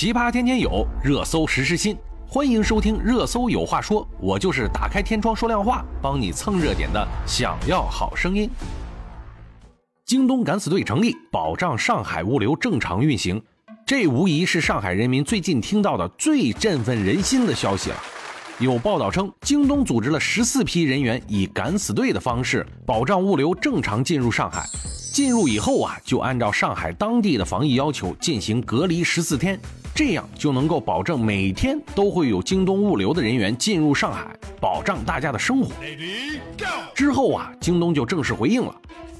奇葩天天有，热搜实时新，欢迎收听《热搜有话说》，我就是打开天窗说亮话，帮你蹭热点的。想要好声音，京东敢死队成立，保障上海物流正常运行，这无疑是上海人民最近听到的最振奋人心的消息了。有报道称，京东组织了十四批人员，以敢死队的方式保障物流正常进入上海。进入以后啊，就按照上海当地的防疫要求进行隔离十四天，这样就能够保证每天都会有京东物流的人员进入上海，保障大家的生活。之后啊，京东就正式回应了。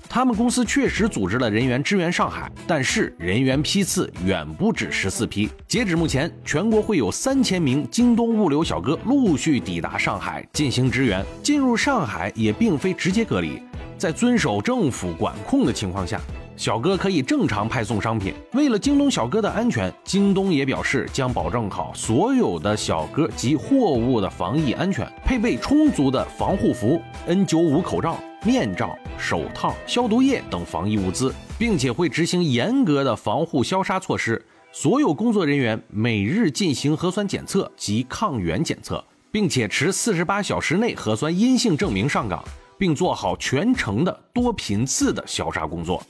他们公司确实组织了人员支援上海，但是人员批次远不止十四批。截止目前，全国会有三千名京东物流小哥陆续抵达上海进行支援。进入上海也并非直接隔离，在遵守政府管控的情况下，小哥可以正常派送商品。为了京东小哥的安全，京东也表示将保证好所有的小哥及货物的防疫安全，配备充足的防护服、N95 口罩。面罩、手套、消毒液等防疫物资，并且会执行严格的防护消杀措施。所有工作人员每日进行核酸检测及抗原检测，并且持四十八小时内核酸阴性证明上岗，并做好全程的多频次的消杀工作。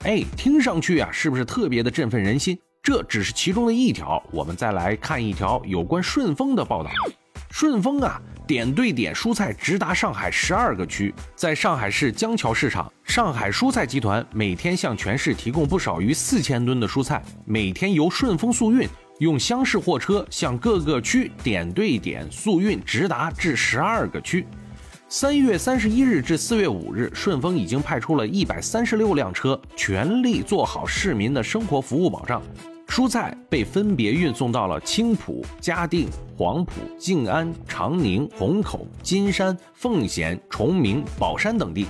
哎，听上去啊，是不是特别的振奋人心？这只是其中的一条，我们再来看一条有关顺丰的报道。顺丰啊，点对点蔬菜直达上海十二个区，在上海市江桥市场，上海蔬菜集团每天向全市提供不少于四千吨的蔬菜，每天由顺丰速运用厢式货车向各个区点对点速运直达至十二个区。三月三十一日至四月五日，顺丰已经派出了一百三十六辆车，全力做好市民的生活服务保障。蔬菜被分别运送到了青浦、嘉定、黄埔、静安、长宁、虹口、金山、奉贤、崇明、宝山等地。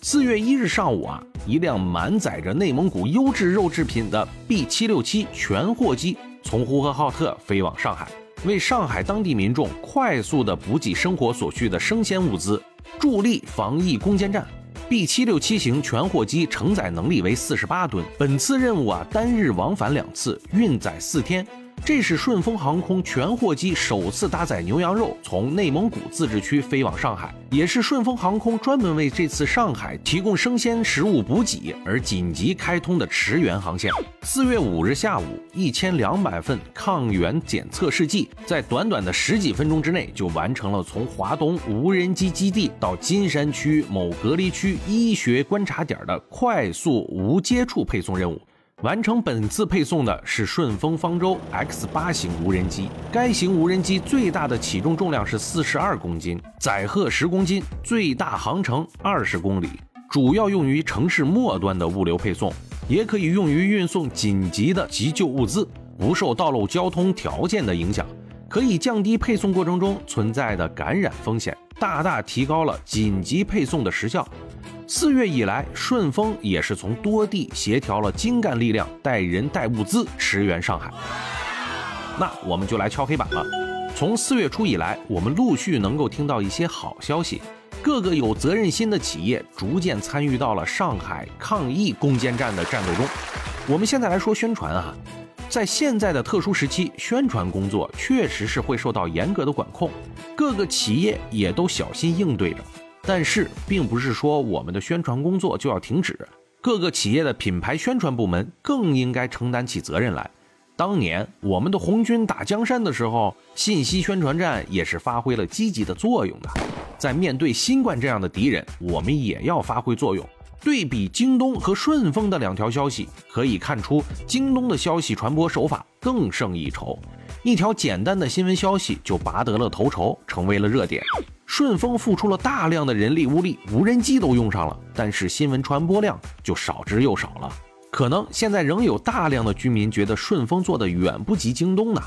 四月一日上午啊，一辆满载着内蒙古优质肉制品的 B 七六七全货机从呼和浩特飞往上海，为上海当地民众快速的补给生活所需的生鲜物资，助力防疫攻坚战。B 七六七型全货机承载能力为四十八吨，本次任务啊单日往返两次，运载四天。这是顺丰航空全货机首次搭载牛羊肉从内蒙古自治区飞往上海，也是顺丰航空专门为这次上海提供生鲜食物补给而紧急开通的驰援航线。四月五日下午，一千两百份抗原检测试剂在短短的十几分钟之内就完成了从华东无人机基地到金山区某隔离区医学观察点的快速无接触配送任务。完成本次配送的是顺丰方舟 X 八型无人机。该型无人机最大的起重重量是四十二公斤，载荷十公斤，最大航程二十公里，主要用于城市末端的物流配送，也可以用于运送紧急的急救物资，不受道路交通条件的影响，可以降低配送过程中存在的感染风险，大大提高了紧急配送的时效。四月以来，顺丰也是从多地协调了精干力量，带人带物资驰援上海。那我们就来敲黑板了。从四月初以来，我们陆续能够听到一些好消息，各个有责任心的企业逐渐参与到了上海抗疫攻坚战的战斗中。我们现在来说宣传啊，在现在的特殊时期，宣传工作确实是会受到严格的管控，各个企业也都小心应对着。但是，并不是说我们的宣传工作就要停止，各个企业的品牌宣传部门更应该承担起责任来。当年我们的红军打江山的时候，信息宣传战也是发挥了积极的作用的。在面对新冠这样的敌人，我们也要发挥作用。对比京东和顺丰的两条消息，可以看出京东的消息传播手法更胜一筹，一条简单的新闻消息就拔得了头筹，成为了热点。顺丰付出了大量的人力物力，无人机都用上了，但是新闻传播量就少之又少了。可能现在仍有大量的居民觉得顺丰做的远不及京东呢。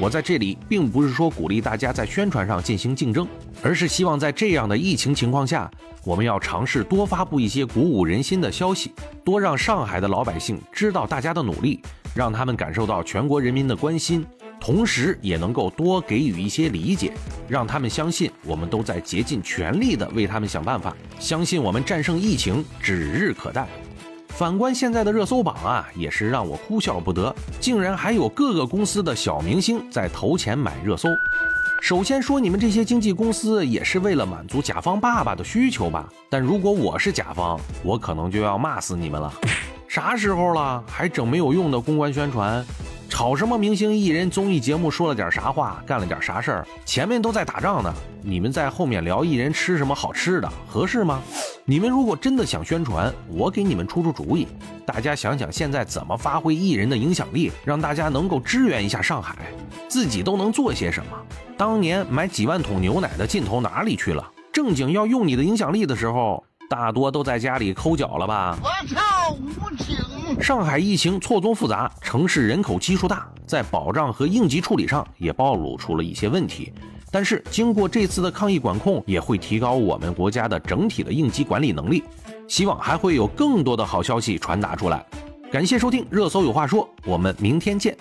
我在这里并不是说鼓励大家在宣传上进行竞争，而是希望在这样的疫情情况下，我们要尝试多发布一些鼓舞人心的消息，多让上海的老百姓知道大家的努力，让他们感受到全国人民的关心。同时，也能够多给予一些理解，让他们相信我们都在竭尽全力的为他们想办法，相信我们战胜疫情指日可待。反观现在的热搜榜啊，也是让我哭笑不得，竟然还有各个公司的小明星在投钱买热搜。首先说，你们这些经纪公司也是为了满足甲方爸爸的需求吧？但如果我是甲方，我可能就要骂死你们了。啥时候了，还整没有用的公关宣传？炒什么明星艺人综艺节目，说了点啥话，干了点啥事儿，前面都在打仗呢，你们在后面聊艺人吃什么好吃的，合适吗？你们如果真的想宣传，我给你们出出主意。大家想想，现在怎么发挥艺人的影响力，让大家能够支援一下上海，自己都能做些什么？当年买几万桶牛奶的劲头哪里去了？正经要用你的影响力的时候，大多都在家里抠脚了吧？我操，无情！上海疫情错综复杂，城市人口基数大，在保障和应急处理上也暴露出了一些问题。但是经过这次的抗疫管控，也会提高我们国家的整体的应急管理能力。希望还会有更多的好消息传达出来。感谢收听《热搜有话说》，我们明天见。